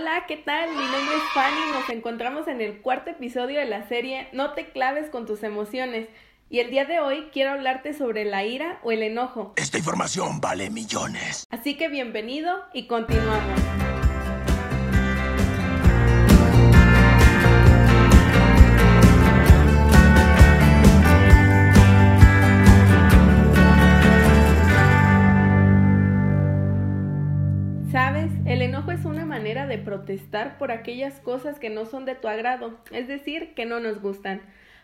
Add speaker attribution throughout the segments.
Speaker 1: Hola, ¿qué tal? Mi nombre es Fanny. Nos encontramos en el cuarto episodio de la serie No te claves con tus emociones. Y el día de hoy quiero hablarte sobre la ira o el enojo.
Speaker 2: Esta información vale millones.
Speaker 1: Así que bienvenido y continuamos. Protestar por aquellas cosas que no son de tu agrado, es decir, que no nos gustan.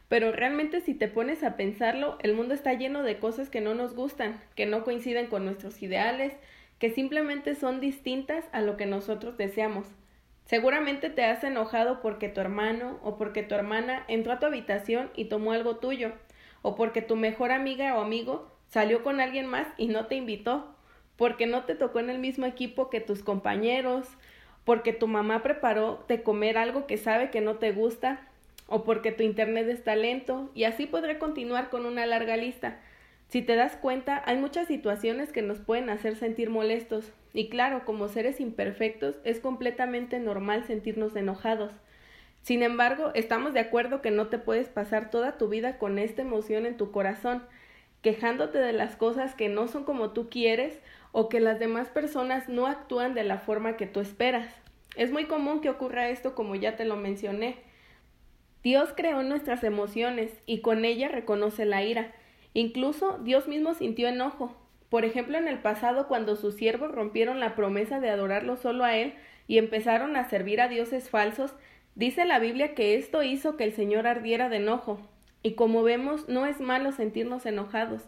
Speaker 1: Pero realmente si te pones a pensarlo, el mundo está lleno de cosas que no nos gustan, que no coinciden con nuestros ideales, que simplemente son distintas a lo que nosotros deseamos. Seguramente te has enojado porque tu hermano o porque tu hermana entró a tu habitación y tomó algo tuyo, o porque tu mejor amiga o amigo salió con alguien más y no te invitó, porque no te tocó en el mismo equipo que tus compañeros, porque tu mamá preparó de comer algo que sabe que no te gusta, o porque tu internet está lento, y así podré continuar con una larga lista. Si te das cuenta, hay muchas situaciones que nos pueden hacer sentir molestos, y claro, como seres imperfectos, es completamente normal sentirnos enojados. Sin embargo, estamos de acuerdo que no te puedes pasar toda tu vida con esta emoción en tu corazón, quejándote de las cosas que no son como tú quieres o que las demás personas no actúan de la forma que tú esperas. Es muy común que ocurra esto como ya te lo mencioné. Dios creó nuestras emociones y con ella reconoce la ira. Incluso Dios mismo sintió enojo. Por ejemplo, en el pasado cuando sus siervos rompieron la promesa de adorarlo solo a Él y empezaron a servir a dioses falsos, dice la Biblia que esto hizo que el Señor ardiera de enojo. Y como vemos, no es malo sentirnos enojados.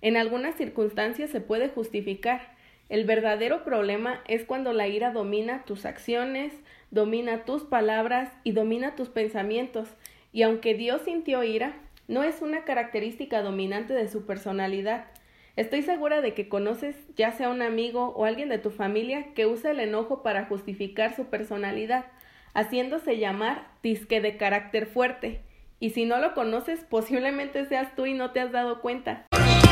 Speaker 1: En algunas circunstancias se puede justificar. El verdadero problema es cuando la ira domina tus acciones, domina tus palabras y domina tus pensamientos. Y aunque Dios sintió ira, no es una característica dominante de su personalidad. Estoy segura de que conoces ya sea un amigo o alguien de tu familia que usa el enojo para justificar su personalidad, haciéndose llamar disque de carácter fuerte. Y si no lo conoces, posiblemente seas tú y no te has dado cuenta.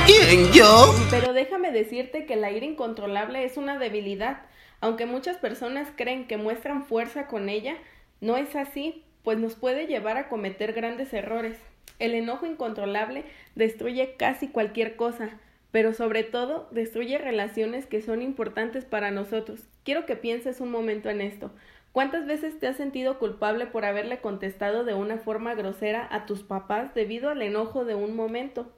Speaker 2: ¿Quién yo?
Speaker 1: Pero déjame decirte que la ira incontrolable es una debilidad. Aunque muchas personas creen que muestran fuerza con ella, no es así, pues nos puede llevar a cometer grandes errores. El enojo incontrolable destruye casi cualquier cosa, pero sobre todo destruye relaciones que son importantes para nosotros. Quiero que pienses un momento en esto. ¿Cuántas veces te has sentido culpable por haberle contestado de una forma grosera a tus papás debido al enojo de un momento?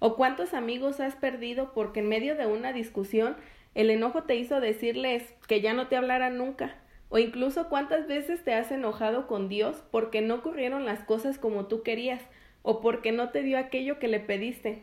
Speaker 1: ¿O cuántos amigos has perdido porque en medio de una discusión el enojo te hizo decirles que ya no te hablaran nunca? ¿O incluso cuántas veces te has enojado con Dios porque no ocurrieron las cosas como tú querías o porque no te dio aquello que le pediste?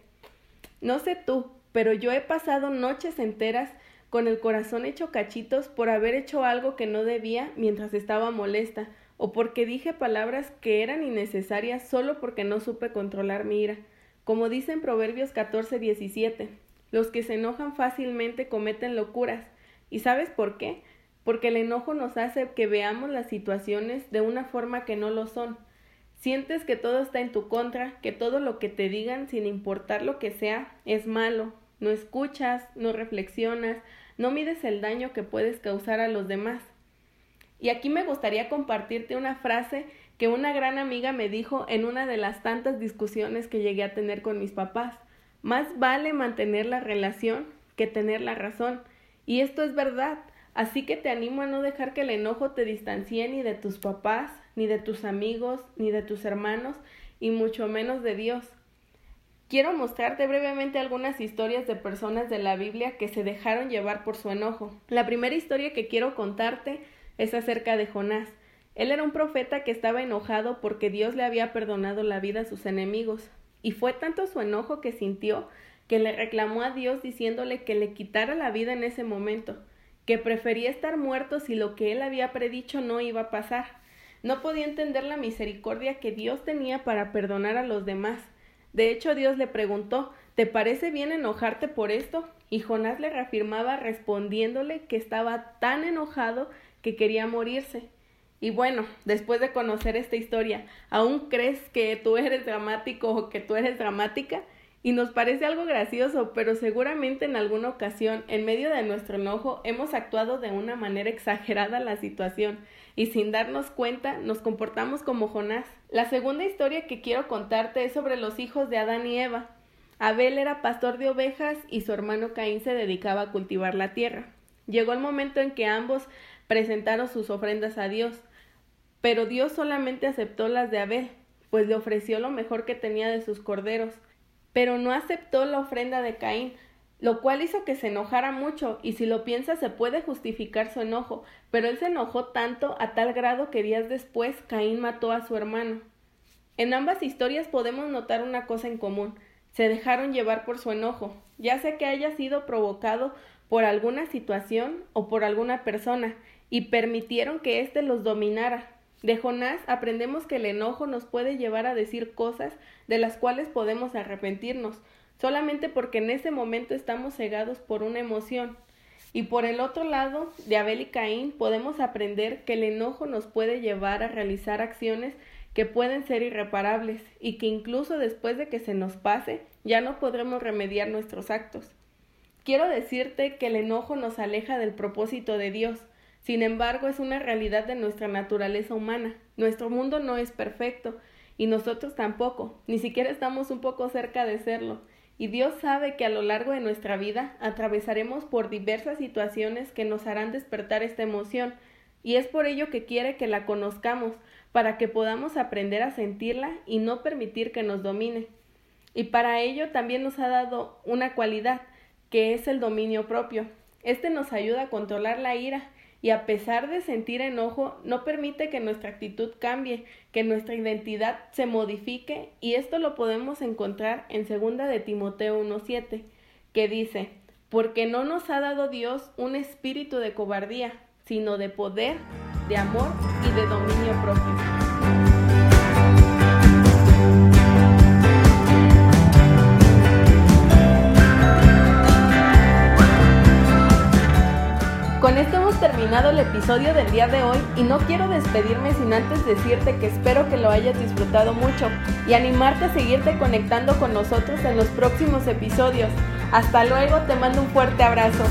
Speaker 1: No sé tú, pero yo he pasado noches enteras con el corazón hecho cachitos por haber hecho algo que no debía mientras estaba molesta, o porque dije palabras que eran innecesarias solo porque no supe controlar mi ira. Como dice en Proverbios 14, 17, los que se enojan fácilmente cometen locuras. ¿Y sabes por qué? Porque el enojo nos hace que veamos las situaciones de una forma que no lo son. Sientes que todo está en tu contra, que todo lo que te digan, sin importar lo que sea, es malo. No escuchas, no reflexionas, no mides el daño que puedes causar a los demás. Y aquí me gustaría compartirte una frase que una gran amiga me dijo en una de las tantas discusiones que llegué a tener con mis papás. Más vale mantener la relación que tener la razón. Y esto es verdad. Así que te animo a no dejar que el enojo te distancie ni de tus papás, ni de tus amigos, ni de tus hermanos, y mucho menos de Dios. Quiero mostrarte brevemente algunas historias de personas de la Biblia que se dejaron llevar por su enojo. La primera historia que quiero contarte es acerca de Jonás. Él era un profeta que estaba enojado porque Dios le había perdonado la vida a sus enemigos, y fue tanto su enojo que sintió que le reclamó a Dios diciéndole que le quitara la vida en ese momento, que prefería estar muerto si lo que él había predicho no iba a pasar. No podía entender la misericordia que Dios tenía para perdonar a los demás. De hecho, Dios le preguntó ¿Te parece bien enojarte por esto? Y Jonás le reafirmaba respondiéndole que estaba tan enojado que quería morirse. Y bueno, después de conocer esta historia, ¿aún crees que tú eres dramático o que tú eres dramática? Y nos parece algo gracioso, pero seguramente en alguna ocasión, en medio de nuestro enojo, hemos actuado de una manera exagerada la situación y sin darnos cuenta nos comportamos como Jonás. La segunda historia que quiero contarte es sobre los hijos de Adán y Eva. Abel era pastor de ovejas y su hermano Caín se dedicaba a cultivar la tierra. Llegó el momento en que ambos presentaron sus ofrendas a Dios, pero Dios solamente aceptó las de Abel, pues le ofreció lo mejor que tenía de sus corderos, pero no aceptó la ofrenda de Caín, lo cual hizo que se enojara mucho, y si lo piensa se puede justificar su enojo, pero él se enojó tanto a tal grado que días después Caín mató a su hermano. En ambas historias podemos notar una cosa en común, se dejaron llevar por su enojo, ya sea que haya sido provocado por alguna situación o por alguna persona, y permitieron que éste los dominara. De Jonás aprendemos que el enojo nos puede llevar a decir cosas de las cuales podemos arrepentirnos, solamente porque en ese momento estamos cegados por una emoción. Y por el otro lado, de Abel y Caín, podemos aprender que el enojo nos puede llevar a realizar acciones que pueden ser irreparables y que incluso después de que se nos pase ya no podremos remediar nuestros actos. Quiero decirte que el enojo nos aleja del propósito de Dios, sin embargo es una realidad de nuestra naturaleza humana. Nuestro mundo no es perfecto y nosotros tampoco, ni siquiera estamos un poco cerca de serlo. Y Dios sabe que a lo largo de nuestra vida atravesaremos por diversas situaciones que nos harán despertar esta emoción, y es por ello que quiere que la conozcamos, para que podamos aprender a sentirla y no permitir que nos domine. Y para ello también nos ha dado una cualidad, que es el dominio propio. Este nos ayuda a controlar la ira y a pesar de sentir enojo, no permite que nuestra actitud cambie, que nuestra identidad se modifique y esto lo podemos encontrar en segunda de Timoteo 1:7, que dice: "Porque no nos ha dado Dios un espíritu de cobardía, sino de poder, de amor y de dominio propio. Episodio del día de hoy y no quiero despedirme sin antes decirte que espero que lo hayas disfrutado mucho y animarte a seguirte conectando con nosotros en los próximos episodios. Hasta luego, te mando un fuerte abrazo.